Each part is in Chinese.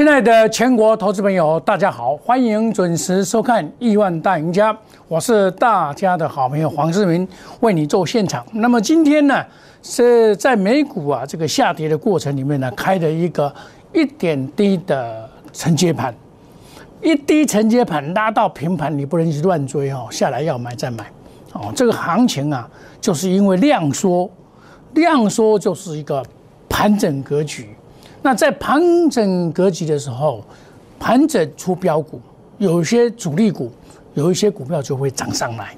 亲爱的全国投资朋友，大家好，欢迎准时收看《亿万大赢家》，我是大家的好朋友黄世明，为你做现场。那么今天呢，是在美股啊这个下跌的过程里面呢，开的一个一点低的承接盘，一低承接盘拉到平盘，你不能去乱追哦，下来要买再买哦。这个行情啊，就是因为量缩，量缩就是一个盘整格局。那在盘整格局的时候，盘整出标股，有一些主力股，有一些股票就会涨上来，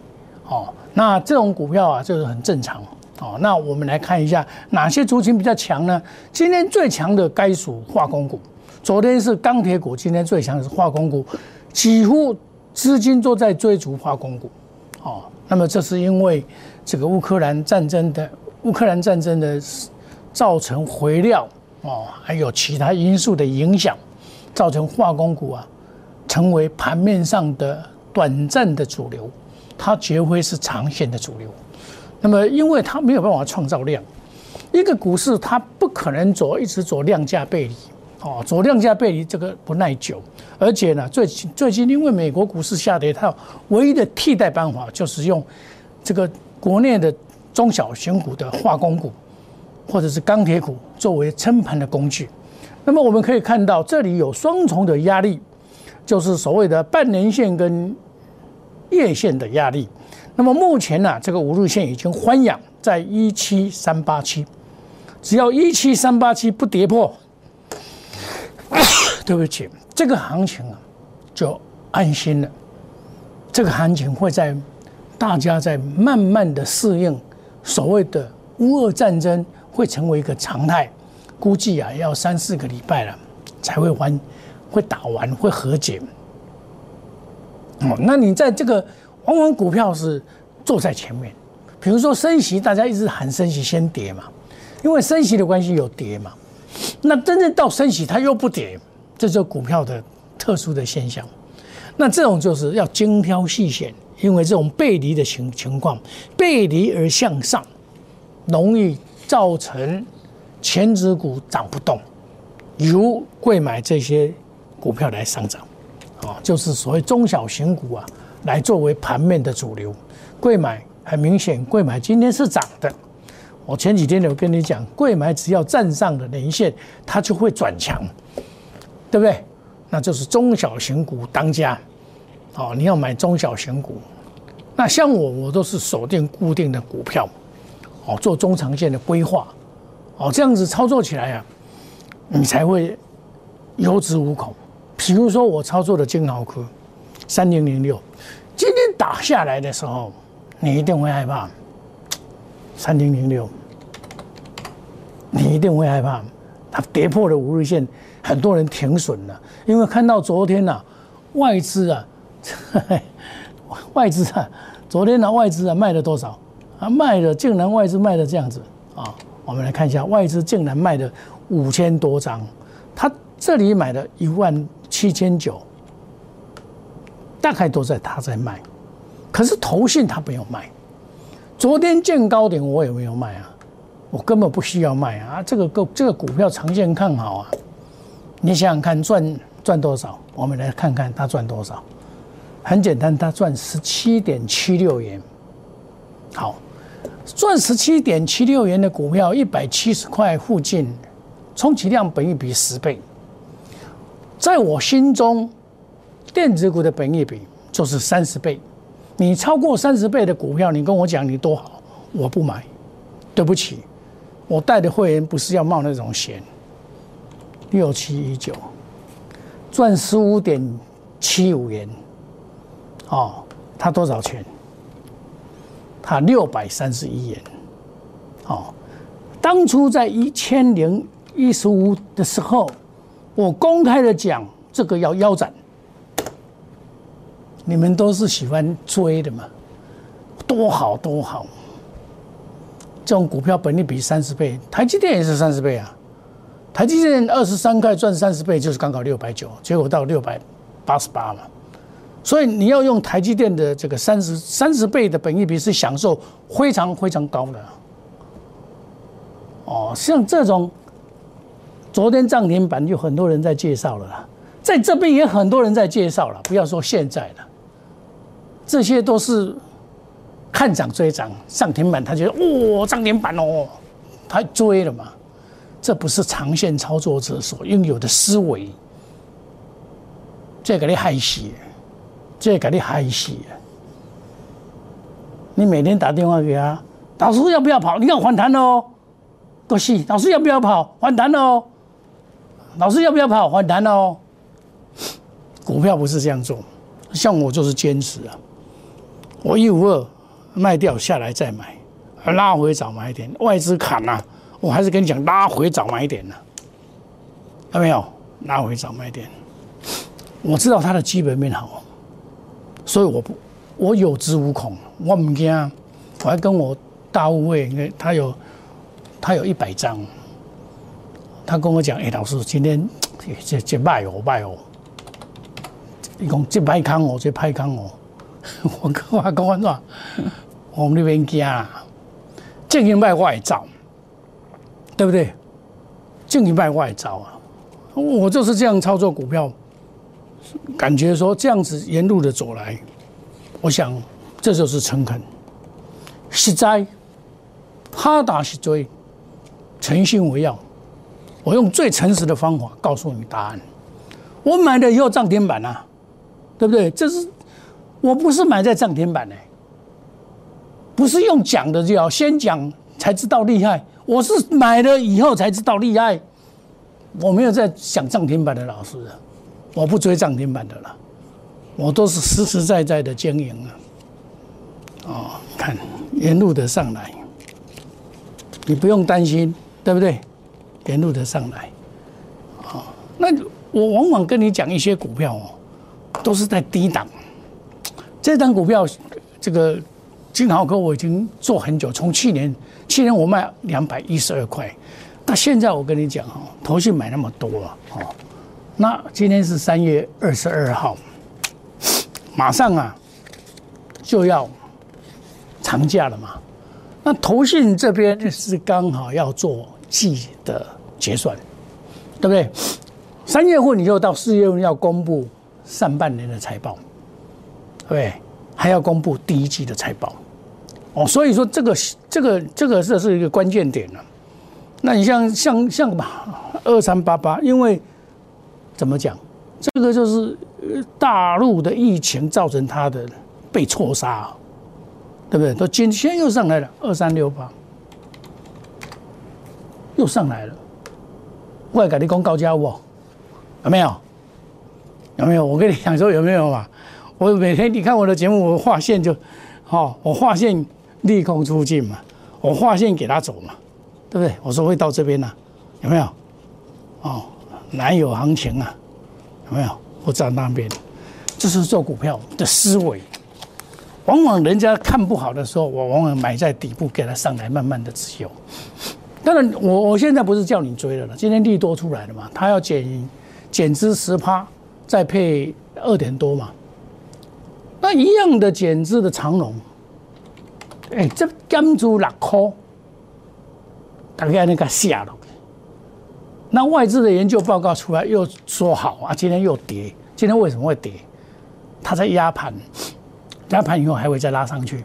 哦，那这种股票啊，就是很正常，哦，那我们来看一下哪些族群比较强呢？今天最强的该属化工股，昨天是钢铁股，今天最强的是化工股，几乎资金都在追逐化工股，哦，那么这是因为这个乌克兰战争的乌克兰战争的造成回料。哦，还有其他因素的影响，造成化工股啊，成为盘面上的短暂的主流，它绝非是长线的主流。那么，因为它没有办法创造量，一个股市它不可能走一直走量价背离，哦，走量价背离这个不耐久。而且呢，最近最近因为美国股市下跌，它唯一的替代办法就是用这个国内的中小型股的化工股。或者是钢铁股作为撑盘的工具，那么我们可以看到这里有双重的压力，就是所谓的半年线跟月线的压力。那么目前呢，这个五日线已经翻阳在一七三八七，只要一七三八七不跌破，对不起，这个行情啊就安心了。这个行情会在大家在慢慢的适应所谓的乌俄战争。会成为一个常态，估计啊要三四个礼拜了才会完，会打完会和解。哦，那你在这个往往股票是坐在前面，比如说升息，大家一直喊升息先跌嘛，因为升息的关系有跌嘛。那真正到升息它又不跌，这就股票的特殊的现象。那这种就是要精挑细选，因为这种背离的情情况，背离而向上，容易。造成前指股涨不动，由贵买这些股票来上涨，啊，就是所谓中小型股啊，来作为盘面的主流。贵买很明显，贵买今天是涨的。我前几天有跟你讲，贵买只要站上的连线，它就会转强，对不对？那就是中小型股当家，哦，你要买中小型股。那像我，我都是锁定固定的股票。哦，做中长线的规划，哦，这样子操作起来啊，你才会有恃无恐。比如说我操作的金豪科三零零六，今天打下来的时候，你一定会害怕。三零零六，你一定会害怕，它跌破了五日线，很多人停损了，因为看到昨天呐，外资啊，外资啊，昨天的外资啊卖了多少？啊，卖的竟然外资卖的这样子啊！我们来看一下，外资竟然卖的五千多张，他这里买的一万七千九，大概都在他在卖，可是投信他没有卖。昨天见高点我也没有卖啊，我根本不需要卖啊！这个股这个股票长线看好啊，你想想看赚赚多少？我们来看看他赚多少，很简单，他赚十七点七六元，好。赚十七点七六元的股票，一百七十块附近，充其量本益比十倍。在我心中，电子股的本益比就是三十倍。你超过三十倍的股票，你跟我讲你多好，我不买。对不起，我带的会员不是要冒那种险。六七一九，赚十五点七五元，哦，他多少钱？它六百三十一元，哦，当初在一千零一十五的时候，我公开的讲这个要腰斩，你们都是喜欢追的嘛，多好多好，这种股票本利比三十倍，台积电也是三十倍啊，台积电二十三块赚三十倍就是刚好六百九，结果到六百八十八嘛。所以你要用台积电的这个三十三十倍的本益比是享受非常非常高的。哦，像这种昨天涨停板就很多人在介绍了啦，在这边也很多人在介绍了，不要说现在了，这些都是看涨追涨，涨停板他觉得哇涨停板哦，他追了嘛，这不是长线操作者所拥有的思维，这个你害死，这给你害死。你每天打电话给他，老师要不要跑？你看反弹哦，都是老师要不要跑？反弹哦。老师要不要跑？反弹哦。股票不是这样做，像我就是坚持啊。我一五二卖掉下来再买，拉回早买点。外资砍啊，我还是跟你讲，拉回早买点呢。有没有？拉回早买点。我知道它的基本面好，所以我不，我有恃无恐，我唔惊。我还跟我大物位，他有，他有一百张。他跟我讲：“哎，老师，今天这这卖哦卖哦，你讲这拍康哦，这拍康哦。”我跟我讲话，我们那边惊啊，正经卖外造，对不对？正经卖外造啊，我就是这样操作股票，感觉说这样子沿路的走来，我想这就是诚恳，实在，怕打是追，诚信为要。我用最诚实的方法告诉你答案。我买了以后涨停板啊，对不对？这是我不是买在涨停板呢，不是用讲的就要先讲才知道厉害。我是买了以后才知道厉害。我没有在想涨停板的老师，我不追涨停板的了，我都是实实在在的经营啊。哦，看沿路的上来，你不用担心，对不对？沿路的上来，啊，那我往往跟你讲一些股票哦，都是在低档。这张股票，这个金豪科我已经做很久，从去年，去年我卖两百一十二块，那现在我跟你讲哦，头绪买那么多了哦，那今天是三月二十二号，马上啊就要长假了嘛，那投信这边是刚好要做。季的结算，对不对？三月份你就到四月份要公布上半年的财报，对，还要公布第一季的财报，哦，所以说这个这个这个这是一个关键点了。那你像像像吧，二三八八，因为怎么讲，这个就是大陆的疫情造成它的被错杀，对不对？都今天又上来了，二三六八。又上来了，我跟你讲高价不？有没有？有没有？我跟你讲说有没有嘛？我每天你看我的节目，我画线就，好，我画线利空出尽嘛，我画线给他走嘛，对不对？我说会到这边呢，有没有？哦，哪有行情啊？有没有？我在那边，这是做股票的思维。往往人家看不好的时候，我往往买在底部，给它上来，慢慢的持有。当然，我我现在不是叫你追了了。今天利多出来了嘛，他要减减资十趴，再配二点多嘛。那一样的减资的长龙，哎，这减租六块，大概那个下了。那外资的研究报告出来又说好啊，今天又跌。今天为什么会跌？它在压盘，压盘以后还会再拉上去。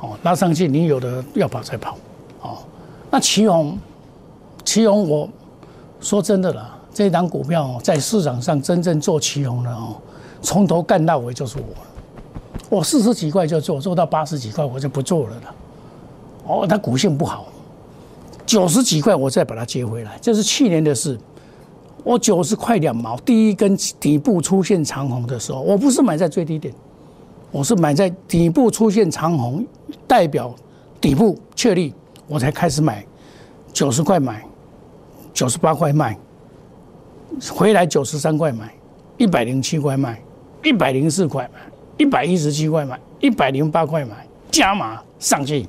哦，拉上去你有的要跑再跑。哦。那旗宏，旗宏，我说真的了，这档股票在市场上真正做旗宏的哦，从头干到尾就是我。我四十几块就做，做到八十几块我就不做了了。哦，它股性不好，九十几块我再把它接回来，这是去年的事。我九十块两毛，第一根底部出现长红的时候，我不是买在最低点，我是买在底部出现长红，代表底部确立。我才开始买，九十块买，九十八块卖，回来九十三块买，一百零七块卖，一百零四块买，一百一十七块买，一百零八块买，加码上去，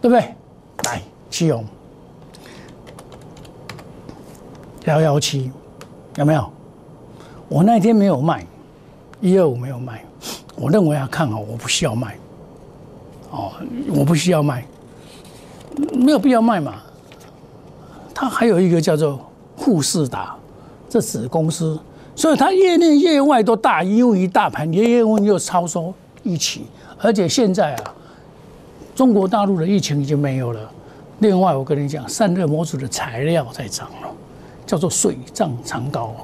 对不对？来，七勇，幺幺七，有没有？我那天没有卖，一二五没有卖，我认为要看好，我不需要卖，哦，我不需要卖。没有必要卖嘛，它还有一个叫做富士达这子公司，所以它业内业外都大优于大盘，业业务又超收一起，而且现在啊，中国大陆的疫情已经没有了。另外，我跟你讲，散热模组的材料在涨了，叫做水涨船高，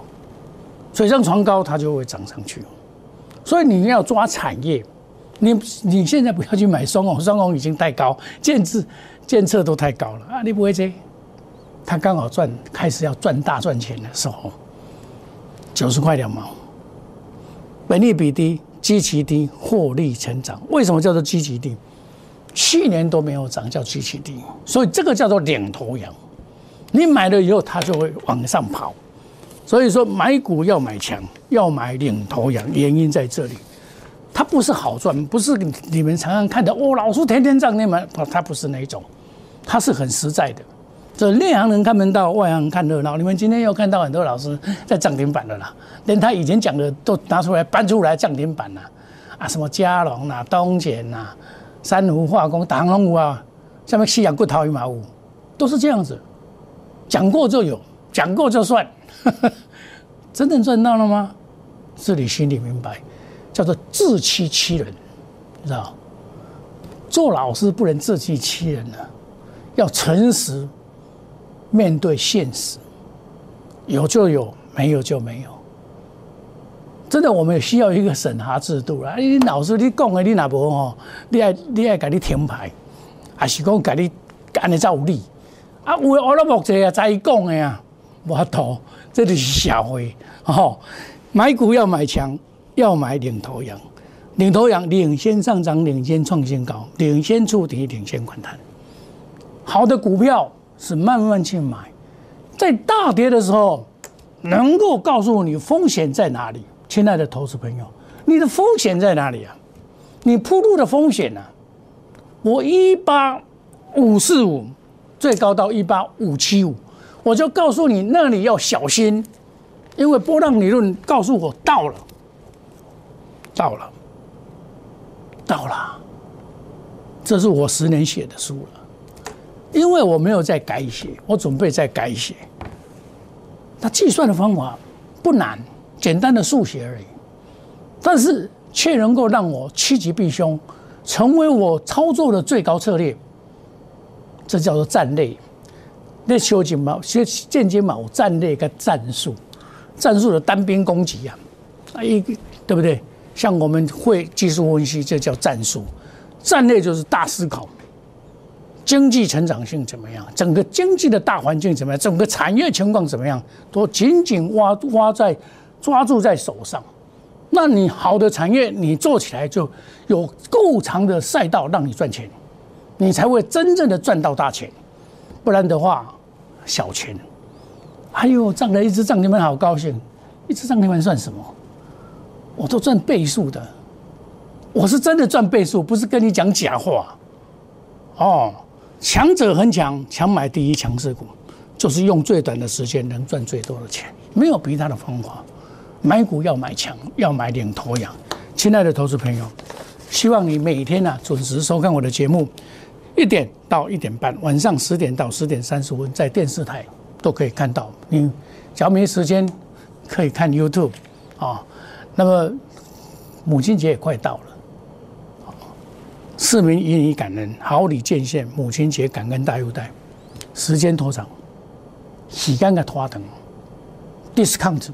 水涨船高，它就会涨上去。所以你要抓产业，你你现在不要去买双红，双红已经太高，建制建测都太高了啊！你不会接，它刚好赚开始要赚大赚钱的时候，九十块两毛，本利比低，基期低，获利成长。为什么叫做基期低？去年都没有涨，叫基期低，所以这个叫做领头羊。你买了以后，它就会往上跑。所以说买股要买强，要买领头羊，原因在这里。它不是好赚，不是你们常常看的哦，老师天天涨，你们它不是那种，它是很实在的。这内行人看门道，外行人看热闹。你们今天又看到很多老师在涨停板了啦，连他以前讲的都拿出来搬出来涨停板啦，啊，什么嘉龙呐、东钱呐、三湖化工、唐龙湖啊，下面西洋骨头一马五，都是这样子，讲过就有，讲过就算。真正赚到了吗？这里心里明白，叫做自欺欺人，你知道做老师不能自欺欺人啊，要诚实面对现实，有就有，没有就没有。真的，我们也需要一个审查制度啦。你老师你讲的你哪无吼？你爱你爱给你停牌，还是讲给你安尼才有理？啊，有的我都目者啊，在讲的啊，无图。这就是社会哦，买股要买强，要买领头羊，领头羊领先上涨，领先创新高，领先触底，领先反弹。好的股票是慢慢去买，在大跌的时候，能够告诉你风险在哪里，亲爱的投资朋友，你的风险在哪里啊？你铺路的风险呢？我一八五四五，最高到一八五七五。我就告诉你，那里要小心，因为波浪理论告诉我到了，到了，到了，这是我十年写的书了，因为我没有再改写，我准备再改写。它计算的方法不难，简单的数学而已，但是却能够让我趋吉避凶，成为我操作的最高策略，这叫做战略。那修剪嘛，先间接嘛，战略跟战术，战术的单兵攻击啊，啊一个对不对？像我们会技术分析，这叫战术；战略就是大思考，经济成长性怎么样？整个经济的大环境怎么样？整个产业情况怎么样？都紧紧挖挖在抓住在手上。那你好的产业，你做起来就有够长的赛道让你赚钱，你才会真正的赚到大钱。不然的话。小钱，哎呦，涨了一只涨停板，好高兴！一只涨停板算什么？我都赚倍数的，我是真的赚倍数，不是跟你讲假话。哦，强者恒强，强买第一强势股，就是用最短的时间能赚最多的钱，没有比他的方法。买股要买强，要买领头羊。亲爱的投资朋友，希望你每天呢准时收看我的节目。一点到一点半，晚上十点到十点三十分，在电视台都可以看到。你只要没时间，可以看 YouTube 啊。那么母亲节也快到了，市民以你感恩，好礼见现，母亲节感恩大优待，时间拖长，时间的拖长，discount，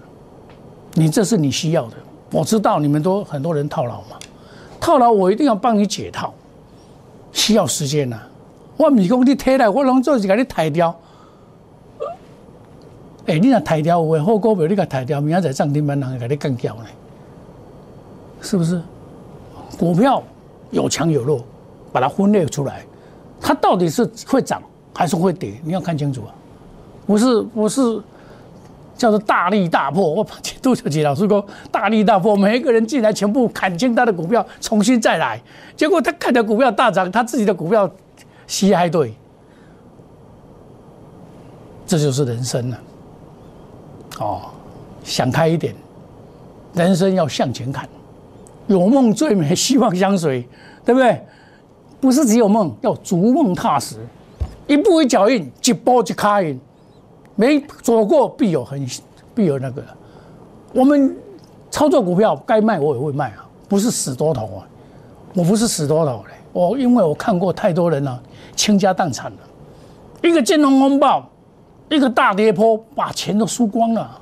你这是你需要的。我知道你们都很多人套牢嘛，套牢我一定要帮你解套。需要时间呐，我唔是讲你退来，我拢做是甲你抬掉。哎，你若抬掉有诶好股票，你甲抬掉，明仔载涨停板人会甲你干掉呢？是不是？股票有强有弱，把它分裂出来，它到底是会涨还是会跌？你要看清楚啊！不是不是叫做大利大破。我杜小杰老师说大利大破，每一个人进来全部砍清他的股票，重新再来。结果他看着股票大涨，他自己的股票稀还对，这就是人生了。哦，想开一点，人生要向前看，有梦最美，希望相随，对不对？不是只有梦，要逐梦踏实，一步一脚印，一步一卡印，没走过必有痕，必有那个。我们操作股票该卖我也会卖啊，不是死多头啊，我不是死多头嘞。我因为我看过太多人了，倾家荡产了，一个金融风暴，一个大跌坡，把钱都输光了，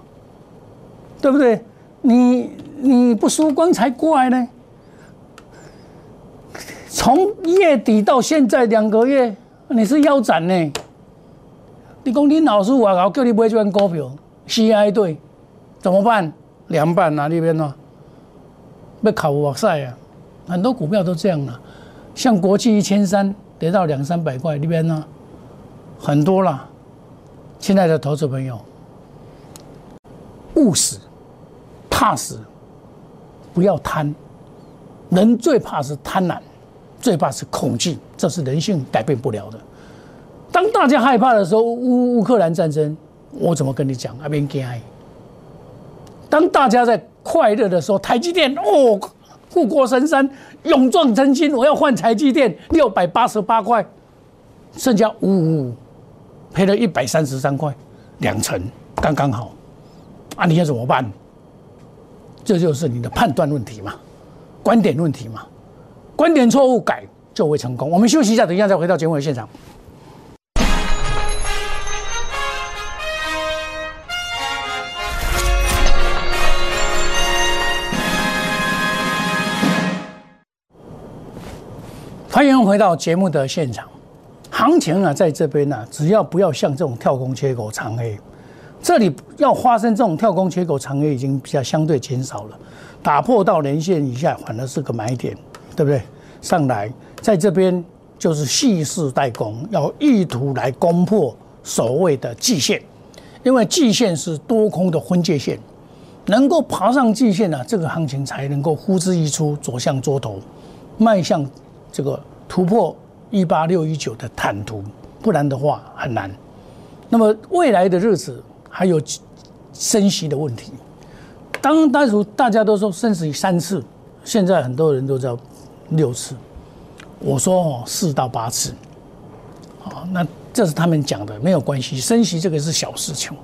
对不对？你你不输光才怪呢。从月底到现在两个月，你是腰斩呢？你讲你老师我搞叫你买这款股票，CI 对，怎么办？凉拌啊那边呢？要考哇塞啊！很多股票都这样了，像国际一千三跌到两三百块那边呢，很多了。亲爱的投资朋友，务实、踏实，不要贪。人最怕是贪婪。最怕是恐惧，这是人性改变不了的。当大家害怕的时候，乌乌克兰战争，我怎么跟你讲？那边惊。当大家在快乐的时候，台积电哦，护国神山，勇壮成金，我要换台积电六百八十八块，剩下五五五，赔了一百三十三块，两成刚刚好。啊，你要怎么办？这就是你的判断问题嘛，观点问题嘛。观点错误改就会成功。我们休息一下，等一下再回到节目的现场。欢迎回到节目的现场。行情啊，在这边呢，只要不要像这种跳空缺口长黑，这里要发生这种跳空缺口长黑已经比较相对减少了，打破到连线以下反而是个买点。对不对？上来在这边就是蓄势待攻，要意图来攻破所谓的季线，因为季线是多空的分界线，能够爬上季线呢，这个行情才能够呼之欲出，走向多头，迈向这个突破一八六一九的坦途，不然的话很难。那么未来的日子还有升息的问题，当当初大家都说升息三次，现在很多人都叫。六次，我说哦，四到八次，啊，那这是他们讲的，没有关系。升息这个是小事情，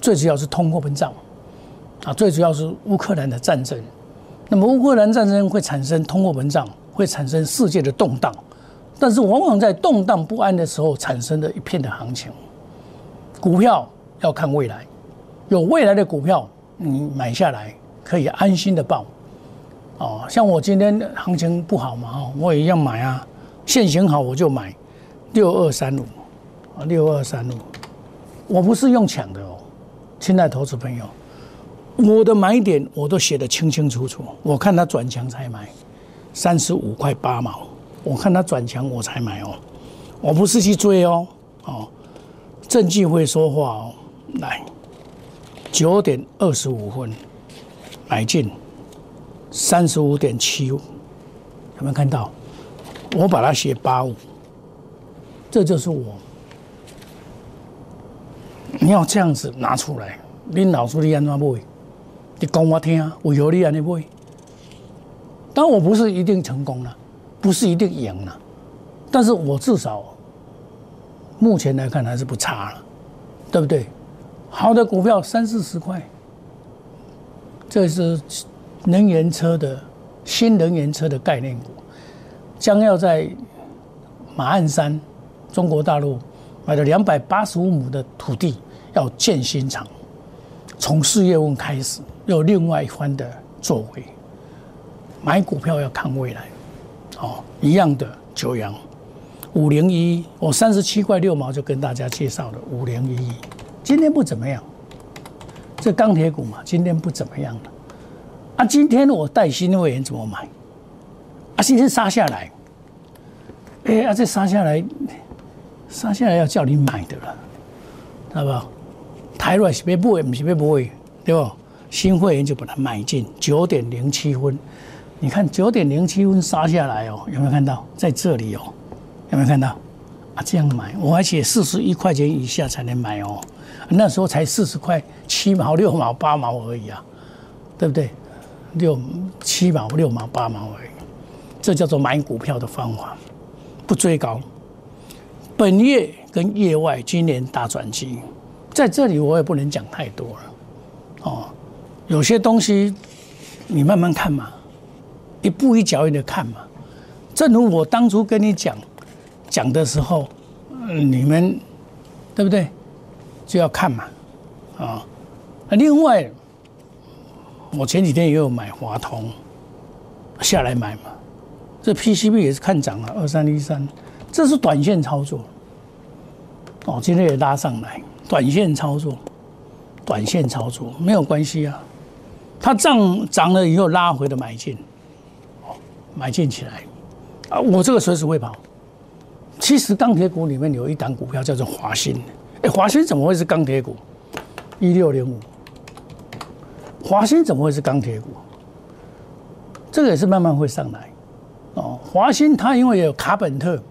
最主要是通货膨胀，啊，最主要是乌克兰的战争。那么乌克兰战争会产生通货膨胀，会产生世界的动荡，但是往往在动荡不安的时候产生的一片的行情。股票要看未来，有未来的股票，你买下来可以安心的报。哦，像我今天行情不好嘛，我也一样买啊，现行好我就买，六二三五，啊，六二三五，我不是用抢的哦，亲爱投资朋友，我的买点我都写得清清楚楚，我看它转强才买，三十五块八毛，我看它转强我才买哦，我不是去追哦，哦，证据会说话哦，来，九点二十五分买进。三十五点七五，有没有看到？我把它写八五，这就是我。你要这样子拿出来，你老师你安怎买？你讲我听，为何你安尼买？但我不是一定成功了，不是一定赢了，但是我至少目前来看还是不差了，对不对？好的股票三四十块，这是。能源车的新能源车的概念股，将要在马鞍山，中国大陆买了两百八十五亩的土地，要建新厂。从四月份开始，有另外一番的作为。买股票要看未来，哦，一样的九阳五零一，我三十七块六毛就跟大家介绍了五零一，今天不怎么样。这钢铁股嘛，今天不怎么样了。啊，今天我带新会员怎么买？啊，今天杀下来，哎，啊，这杀下来，杀下来要叫你买的了，好不好？台软是别不会，不是别不会，对不？新会员就把它买进九点零七分，你看九点零七分杀下来哦，有没有看到？在这里哦，有没有看到？啊，这样买，我而且四十一块钱以下才能买哦，那时候才四十块七毛六毛八毛而已啊，对不对？六七毛、六毛、八毛而已，这叫做买股票的方法，不追高。本月跟业外今年大转机，在这里我也不能讲太多了，哦，有些东西你慢慢看嘛，一步一脚印的看嘛。正如我当初跟你讲讲的时候，你们对不对？就要看嘛，啊，那另外，我前几天也有买华通下来买嘛，这 PCB 也是看涨了二三一三，这是短线操作，哦，今天也拉上来。短线操作，短线操作没有关系啊。它涨涨了以后拉回的买进，买进起来啊。我这个随时会跑。其实钢铁股里面有一档股票叫做华兴，哎，华兴怎么会是钢铁股？一六零五，华兴怎么会是钢铁股？这个也是慢慢会上来哦。华兴它因为有卡本特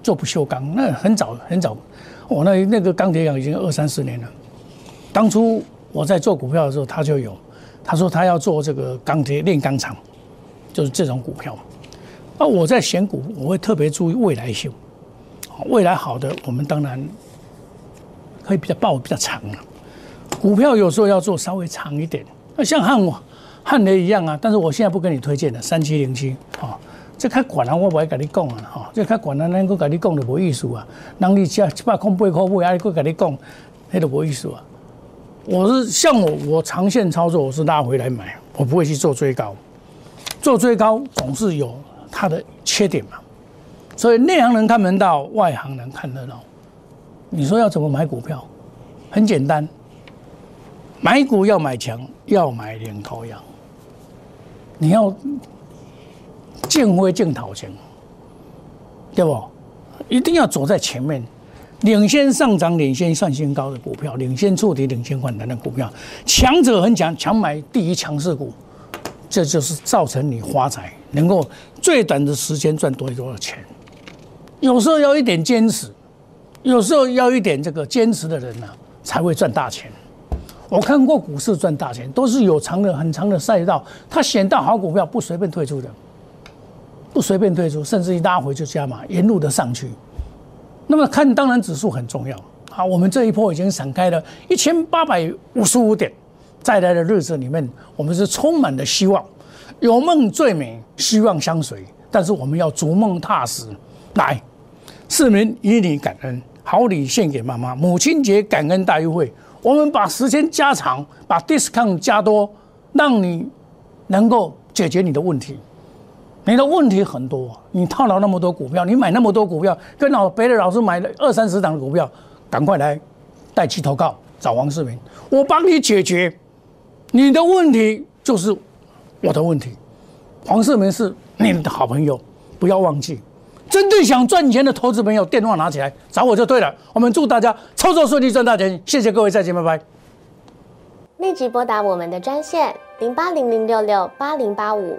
做不锈钢，那很早很早。我那那个钢铁厂已经二三十年了。当初我在做股票的时候，他就有，他说他要做这个钢铁炼钢厂，就是这种股票。那我在选股，我会特别注意未来性，未来好的，我们当然可以比较抱比较长啊。股票有时候要做稍微长一点，那像汉汉雷一样啊。但是我现在不跟你推荐了，三七零七啊。这较管啊，我不会跟你讲啊，这较管啊，咱搁跟你讲就没意思啊。人你七七百空八块买，还搁跟你讲，那都没意思啊。我是像我，我长线操作，我是拉回来买，我不会去做追高。做最高总是有它的缺点嘛。所以内行人看门道，外行人看热闹。你说要怎么买股票？很简单，买股要买强，要买领头羊。你要。见灰见讨钱，对不？一定要走在前面，领先上涨、领先上新高的股票，领先触底、领先反弹的股票，强者很强，强买第一强势股，这就是造成你发财，能够最短的时间赚多多少钱。有时候要一点坚持，有时候要一点这个坚持的人呢，才会赚大钱。我看过股市赚大钱，都是有长的很长的赛道，他选到好股票不随便退出的。不随便退出，甚至一拉回就加码，沿路的上去。那么看，当然指数很重要。好，我们这一波已经闪开了一千八百五十五点，再来的日子里面，我们是充满了希望。有梦最美，希望相随。但是我们要逐梦踏实。来，市民以你感恩，好礼献给妈妈。母亲节感恩大优惠，我们把时间加长，把 discount 加多，让你能够解决你的问题。你的问题很多，你套牢那么多股票，你买那么多股票，跟老别的老师买了二三十档的股票，赶快来带去投靠找黄世明，我帮你解决你的问题，就是我的问题。黄世明是你的好朋友，不要忘记。针对想赚钱的投资朋友，电话拿起来找我就对了。我们祝大家操作顺利，赚大钱。谢谢各位，再见，拜拜。立即拨打我们的专线零八零零六六八零八五。